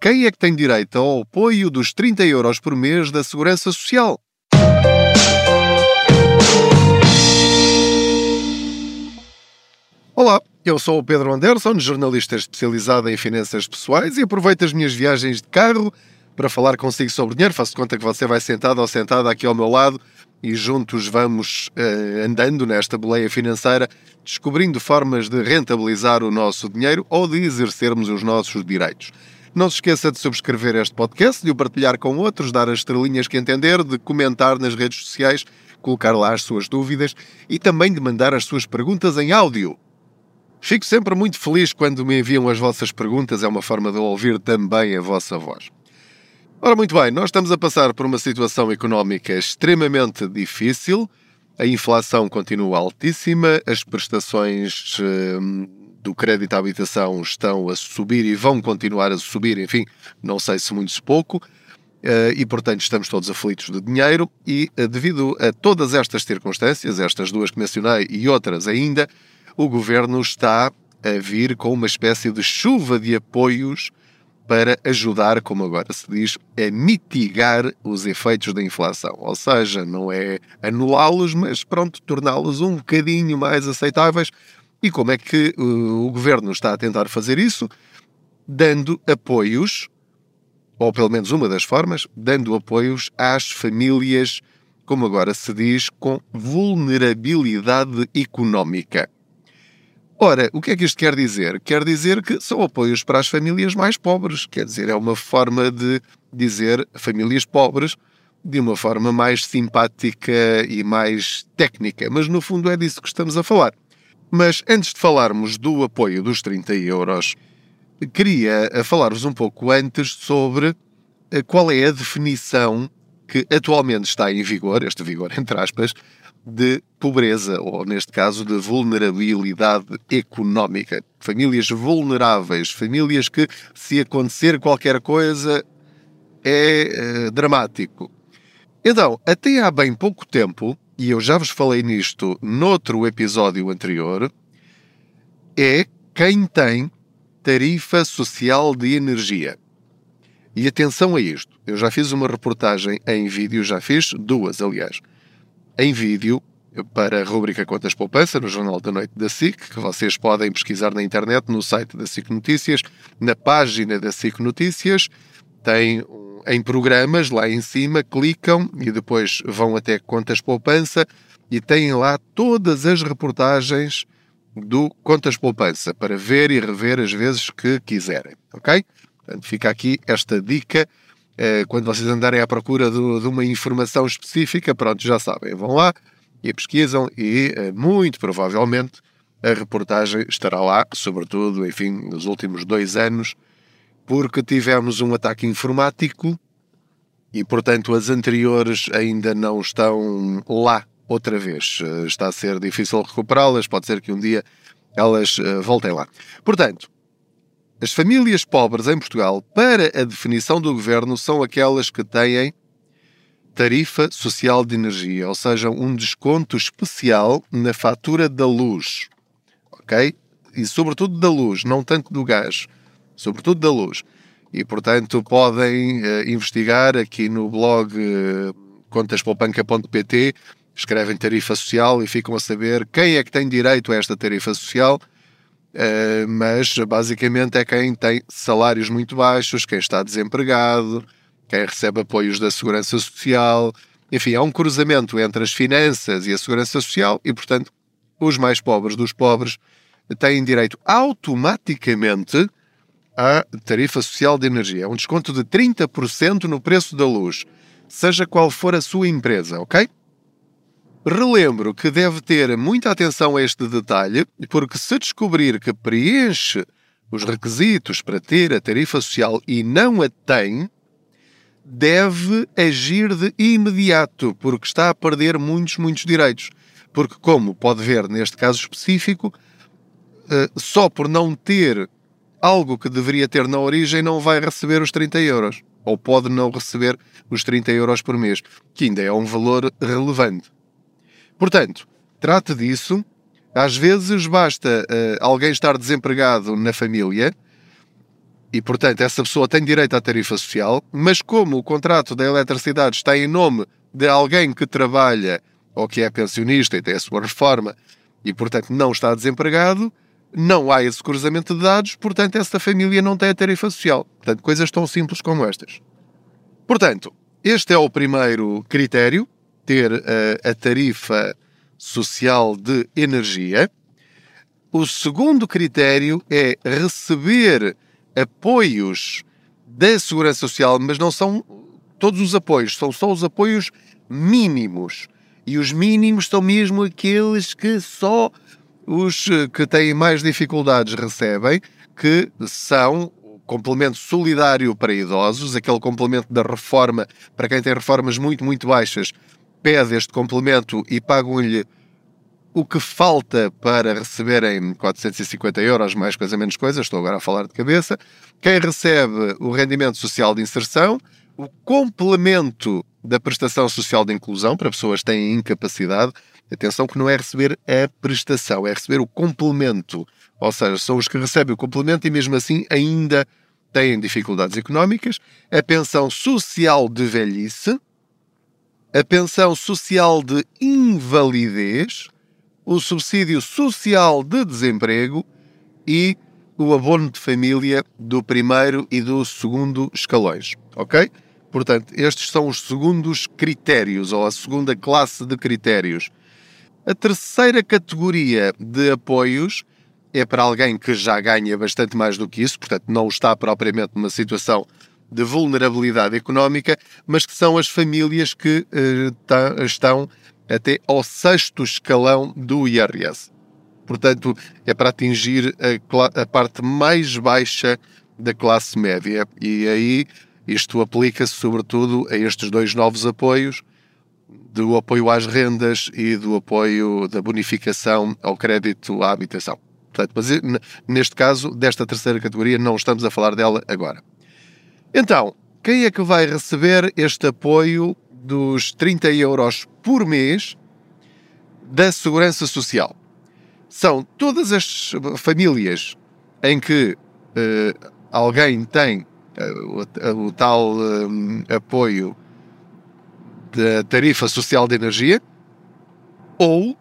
quem é que tem direito ao apoio dos 30 euros por mês da Segurança Social? Olá, eu sou o Pedro Anderson, jornalista especializado em finanças pessoais e aproveito as minhas viagens de carro para falar consigo sobre dinheiro. Faço conta que você vai sentado ou sentada aqui ao meu lado e juntos vamos uh, andando nesta boleia financeira, descobrindo formas de rentabilizar o nosso dinheiro ou de exercermos os nossos direitos. Não se esqueça de subscrever este podcast, de o partilhar com outros, dar as estrelinhas que entender, de comentar nas redes sociais, colocar lá as suas dúvidas e também de mandar as suas perguntas em áudio. Fico sempre muito feliz quando me enviam as vossas perguntas, é uma forma de ouvir também a vossa voz. Ora, muito bem, nós estamos a passar por uma situação económica extremamente difícil. A inflação continua altíssima, as prestações hum, do crédito à habitação estão a subir e vão continuar a subir, enfim, não sei se muito se pouco. Eh, e, portanto, estamos todos aflitos de dinheiro. E, eh, devido a todas estas circunstâncias, estas duas que mencionei e outras ainda, o governo está a vir com uma espécie de chuva de apoios para ajudar, como agora se diz, a mitigar os efeitos da inflação. Ou seja, não é anulá-los, mas pronto, torná-los um bocadinho mais aceitáveis. E como é que uh, o governo está a tentar fazer isso? Dando apoios, ou pelo menos uma das formas, dando apoios às famílias, como agora se diz, com vulnerabilidade económica. Ora, o que é que isto quer dizer? Quer dizer que são apoios para as famílias mais pobres. Quer dizer, é uma forma de dizer famílias pobres de uma forma mais simpática e mais técnica. Mas no fundo é disso que estamos a falar. Mas antes de falarmos do apoio dos 30 euros, queria falar-vos um pouco antes sobre eh, qual é a definição que atualmente está em vigor, este vigor entre aspas, de pobreza, ou neste caso de vulnerabilidade económica. Famílias vulneráveis, famílias que, se acontecer qualquer coisa, é uh, dramático. Então, até há bem pouco tempo, e eu já vos falei nisto noutro episódio anterior, é quem tem tarifa social de energia. E atenção a isto, eu já fiz uma reportagem em vídeo, já fiz duas, aliás em vídeo para a rubrica Contas Poupança no Jornal da Noite da SIC, que vocês podem pesquisar na internet, no site da SIC Notícias, na página da SIC Notícias, tem em programas lá em cima, clicam e depois vão até Contas Poupança e têm lá todas as reportagens do Contas Poupança para ver e rever as vezes que quiserem, ok? Portanto, fica aqui esta dica eh, quando vocês andarem à procura de, uma informação específica, pronto, já sabem, vão lá e pesquisam e eh, muito provavelmente a reportagem estará lá, sobretudo, enfim, nos últimos dois anos, porque tivemos um ataque informático e, portanto, as anteriores ainda não estão lá outra vez. Eh, está a ser difícil recuperá-las, pode ser que um dia elas voltem lá. Portanto, as famílias pobres em Portugal, para a definição do governo, são aquelas que têm tarifa social de energia, ou seja, um desconto especial na fatura da luz. Ok? E sobretudo da luz, não tanto do gás, sobretudo da luz. E portanto podem uh, investigar aqui no blog uh, contaspoupanca.pt, escrevem tarifa social e ficam a saber quem é que tem direito a esta tarifa social Uh, mas basicamente é quem tem salários muito baixos, quem está desempregado, quem recebe apoios da Segurança Social. Enfim, há um cruzamento entre as finanças e a Segurança Social e, portanto, os mais pobres dos pobres têm direito automaticamente à tarifa social de energia. É um desconto de 30% no preço da luz, seja qual for a sua empresa, ok? Relembro que deve ter muita atenção a este detalhe, porque se descobrir que preenche os requisitos para ter a tarifa social e não a tem, deve agir de imediato, porque está a perder muitos, muitos direitos. Porque, como pode ver neste caso específico, eh, só por não ter algo que deveria ter na origem, não vai receber os 30 euros. Ou pode não receber os 30 euros por mês, que ainda é um valor relevante. Portanto, trate disso. Às vezes basta uh, alguém estar desempregado na família e, portanto, essa pessoa tem direito à tarifa social, mas como o contrato da eletricidade está em nome de alguém que trabalha ou que é pensionista e tem a sua reforma e, portanto, não está desempregado, não há esse cruzamento de dados, portanto, essa família não tem a tarifa social. Portanto, coisas tão simples como estas. Portanto, este é o primeiro critério, ter a, a tarifa social de energia. O segundo critério é receber apoios da Segurança Social, mas não são todos os apoios, são só os apoios mínimos. E os mínimos são mesmo aqueles que só os que têm mais dificuldades recebem, que são o complemento solidário para idosos, aquele complemento da reforma para quem tem reformas muito, muito baixas, pede este complemento e pagam-lhe o que falta para receberem 450 euros, mais coisa menos coisa, estou agora a falar de cabeça. Quem recebe o rendimento social de inserção, o complemento da prestação social de inclusão para pessoas que têm incapacidade. Atenção que não é receber a prestação, é receber o complemento. Ou seja, são os que recebem o complemento e mesmo assim ainda têm dificuldades económicas. A pensão social de velhice, a pensão social de invalidez, o subsídio social de desemprego e o abono de família do primeiro e do segundo escalões, ok? Portanto, estes são os segundos critérios ou a segunda classe de critérios. A terceira categoria de apoios é para alguém que já ganha bastante mais do que isso, portanto, não está propriamente numa situação de vulnerabilidade económica, mas que são as famílias que eh, estão até ao sexto escalão do IRS. Portanto, é para atingir a, a parte mais baixa da classe média. E aí isto aplica-se sobretudo a estes dois novos apoios, do apoio às rendas e do apoio da bonificação ao crédito à habitação. Portanto, mas neste caso, desta terceira categoria, não estamos a falar dela agora. Então, quem é que vai receber este apoio dos 30 euros por mês da Segurança Social. São todas as famílias em que uh, alguém tem uh, o, o, tal uh, apoio da tarifa social de energia ou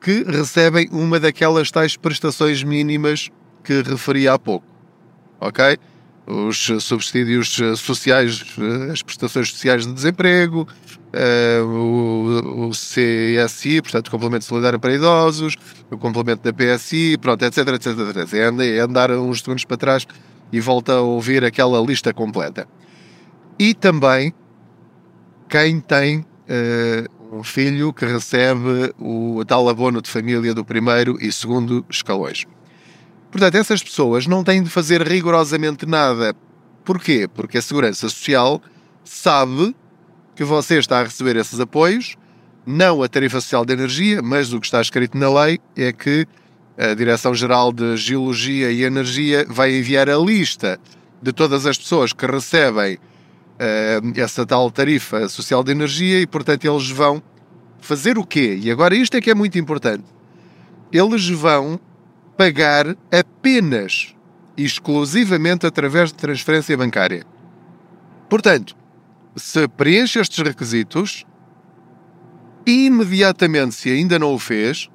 que recebem uma daquelas tais prestações mínimas que referi há pouco. Ok? os subsídios sociais, as prestações sociais de desemprego, eh, o, CSI, portanto, o complemento solidário para idosos, o complemento da PSI, pronto, etc, etc, etc. É andar uns segundos para trás e volta a ouvir aquela lista completa. E também quem tem uh, um filho que recebe o tal abono de família do primeiro e segundo escalões. Portanto, essas pessoas não têm de fazer rigorosamente nada. Porquê? Porque a Segurança Social sabe que você está a receber esses apoios, não a tarifa social de energia, mas o que está escrito na lei é que a Direção-Geral de Geologia e Energia vai enviar a lista de todas as pessoas que recebem essa tal tarifa social de energia e, portanto, eles vão fazer o quê? E agora isto é que é muito importante. Eles vão pagar apenas exclusivamente através de transferência bancária. Portanto, se preenche estes requisitos, imediatamente, se ainda não o fez,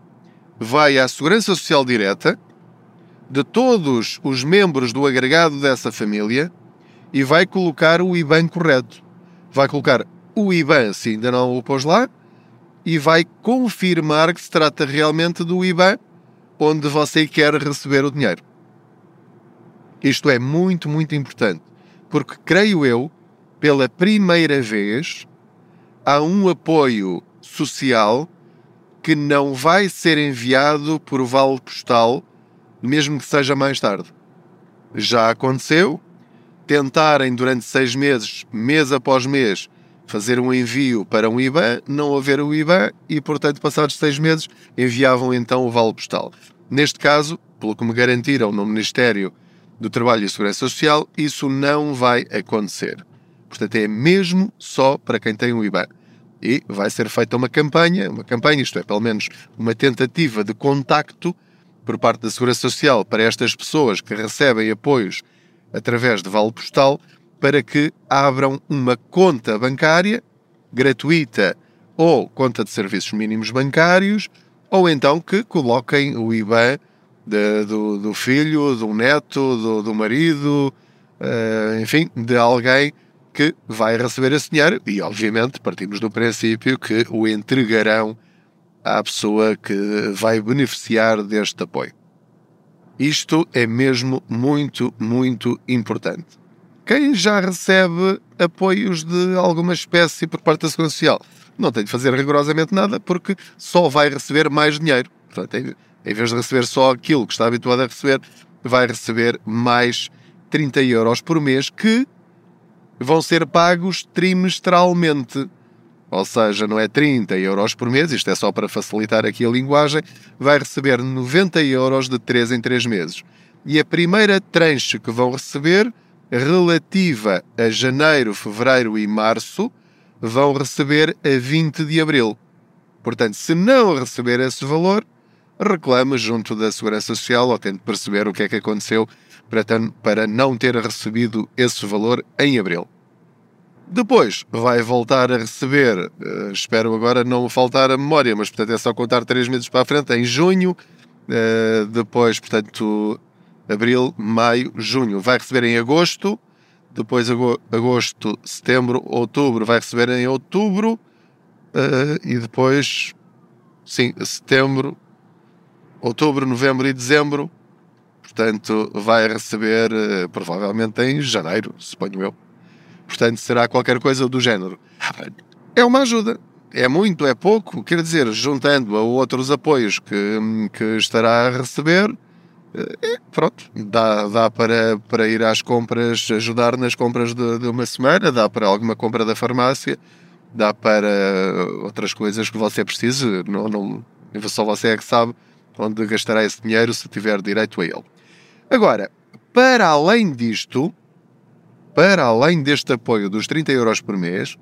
vai à Segurança Social Direta de todos os membros do agregado dessa família e vai colocar o IBAN correto. Vai colocar o IBAN, se ainda não o pôs lá, e vai confirmar que se trata realmente do IBAN onde você quer receber o dinheiro. Isto é muito, muito importante, porque creio eu, pela primeira vez, há um apoio social que não vai ser enviado por vale postal, mesmo que seja mais tarde. Já aconteceu tentarem durante seis meses, mês após mês, fazer um envio para um IBAN, não haver o IBAN e, portanto, passados seis meses, enviavam então o vale postal. Neste caso, pelo que me garantiram no Ministério do Trabalho e Segurança Social, isso não vai acontecer. Portanto, é mesmo só para quem tem um IBAN. E vai ser feita uma campanha, uma campanha, isto é, pelo menos uma tentativa de contacto por parte da Segurança Social para estas pessoas que recebem apoios através de vale postal para que abram uma conta bancária gratuita ou conta de serviços mínimos bancários, ou então que coloquem o IBAN de, do, do, filho, do neto, do, do marido, uh, enfim, de alguém que vai receber esse dinheiro e, obviamente, partimos do princípio que o entregarão à pessoa que vai beneficiar deste apoio. Isto é mesmo muito, muito importante. Quem já recebe apoios de alguma espécie por parte da Segurança Social não tem de fazer rigorosamente nada porque só vai receber mais dinheiro. Portanto, em vez de receber só aquilo que está habituado a receber, vai receber mais 30 euros por mês que vão ser pagos trimestralmente. Ou seja, não é 30 euros por mês, isto é só para facilitar aqui a linguagem, vai receber 90 euros de 3 em 3 meses. E a primeira tranche que vão receber, relativa a janeiro, fevereiro e março, vão receber a 20 de abril. Portanto, se não receber esse valor, reclame junto da Segurança Social ou tente perceber o que é que aconteceu para não ter recebido esse valor em abril. Depois vai voltar a receber, uh, espero agora não faltar a memória, mas portanto é só contar três meses para a frente, em junho, uh, depois, portanto, abril, maio, junho, vai receber em agosto, depois agosto, setembro, outubro, vai receber em outubro, uh, e depois, sim, setembro, outubro, novembro e dezembro, portanto, vai receber provavelmente em janeiro, suponho eu. Portanto, será qualquer coisa do género. É uma ajuda. É muito, é pouco, quer dizer, juntando a outros apoios que, que estará a receber, é, pronto, dá, dá para, para ir às compras, ajudar nas compras de, de uma semana, dá para alguma compra da farmácia, dá para outras coisas que você precise, não, não, só você é que sabe onde gastará esse dinheiro se tiver direito a ele. Agora, para além disto, para além deste apoio dos 30 euros por mês,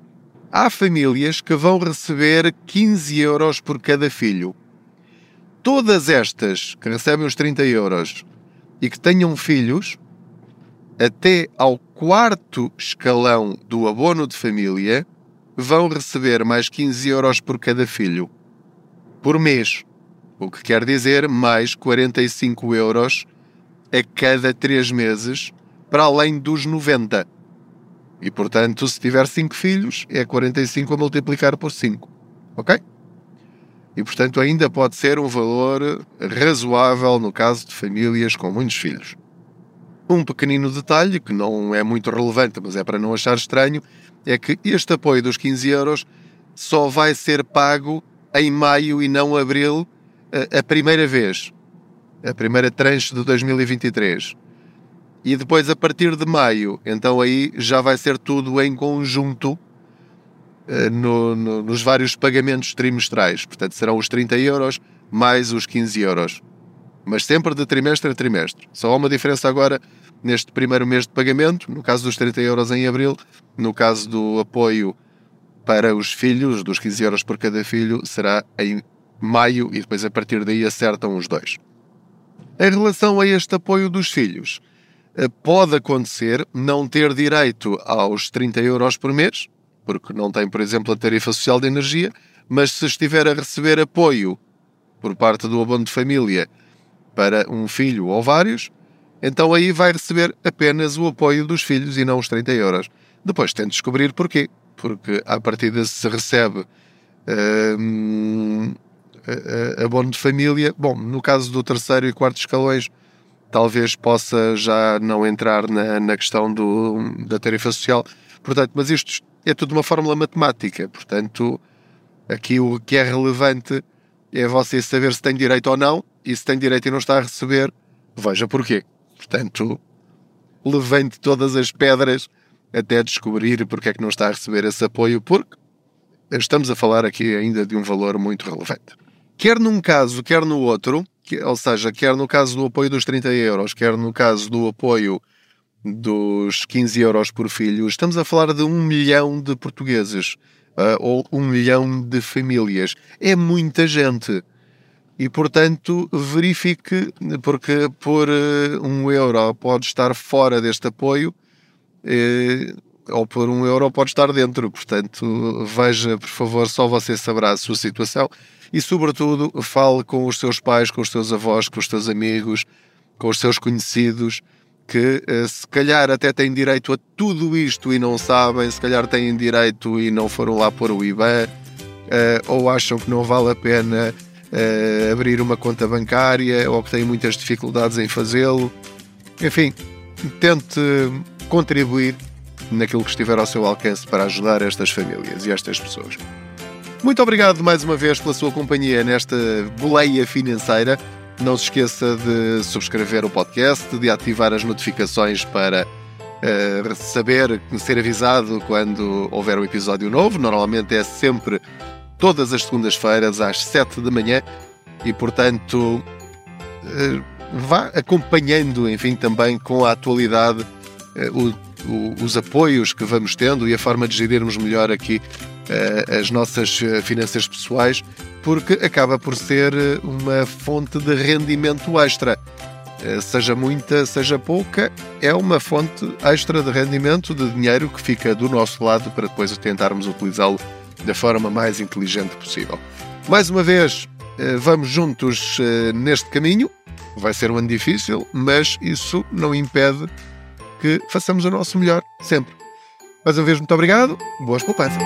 há famílias que vão receber 15 euros por cada filho. Todas estas que recebem os 30 euros e que tenham filhos, até ao quarto escalão do abono de família, vão receber mais 15 euros por cada filho por mês, o que quer dizer mais 45 euros a cada três meses para além dos 90. E portanto, se tiver 5 filhos, é 45 a multiplicar por 5. Ok? E portanto, ainda pode ser um valor razoável no caso de famílias com muitos filhos. Um pequenino detalhe, que não é muito relevante, mas é para não achar estranho, é que este apoio dos 15 euros só vai ser pago em maio e não abril a primeira vez. A primeira tranche de 2023 e depois a partir de maio, então aí já vai ser tudo em conjunto uh, no, no, nos vários pagamentos trimestrais. Portanto, serão os 30 euros mais os 15 euros. Mas sempre de trimestre a trimestre. Só há uma diferença agora neste primeiro mês de pagamento, no caso dos 30 euros em abril, no caso do apoio para os filhos, dos 15 euros por cada filho, será em maio e depois a partir daí acertam os dois. Em relação a este apoio dos filhos, eh, pode acontecer não ter direito aos 30 euros por mês, porque não tem, por exemplo, a tarifa social de energia, mas se estiver a receber apoio por parte do abono de família para um filho ou vários, então aí vai receber apenas o apoio dos filhos e não os 30 euros. Depois tente descobrir porquê. Porque à partida se recebe hum, abono de família. Bom, no caso do terceiro e quarto escalões, talvez possa já não entrar na, na questão do, da tarifa social. Portanto, mas isto é tudo uma fórmula matemática. Portanto, aqui o que é relevante é você saber se tem direito ou não, e se tem direito e não está a receber, veja porquê. Portanto, levante todas as pedras até descobrir porque é que não está a receber esse apoio, porque estamos a falar aqui ainda de um valor muito relevante. Quer num caso, quer no outro, ou seja, quer no caso do apoio dos 30 euros, quer no caso do apoio dos 15 euros por filho, estamos a falar de um milhão de portugueses uh, ou um milhão de famílias. É muita gente. e, portanto, verifique, porque por um euro pode estar fora deste apoio ou por um euro pode estar dentro. Portanto, veja, por favor, só você saberá a sua situação e, sobretudo, fale com os seus pais, com os seus avós, com os seus amigos, com os seus conhecidos, que eh, se calhar até têm direito a tudo isto e não sabem, se calhar têm direito e não foram lá pôr o IBAN, eh, ou acham que não vale a pena eh, abrir uma conta bancária, ou que têm muitas dificuldades em fazê-lo. Enfim, tente contribuir naquilo que estiver ao seu alcance para ajudar estas famílias e estas pessoas. Muito obrigado mais uma vez pela sua companhia nesta boleia financeira. Não se esqueça de subscrever o podcast, de ativar as notificações para uh, saber, ser avisado quando houver um episódio novo. Normalmente é sempre todas as segundas-feiras às 7 da manhã e, portanto, uh, vá acompanhando, enfim, também com a atualidade uh, o os apoios que vamos tendo e a forma de gerirmos melhor aqui uh, as nossas eh, finanças pessoais, porque acaba por ser eh, uma fonte de rendimento extra. Uh, seja muita, seja pouca, é uma fonte extra de rendimento, de dinheiro que fica do nosso lado para depois tentarmos utilizá-lo da forma mais inteligente possível. Mais uma vez, vamos juntos neste caminho. Vai ser um ano difícil, mas isso não impede que façamos o nosso melhor sempre. Mais uma vez, muito obrigado. Boas poupanças.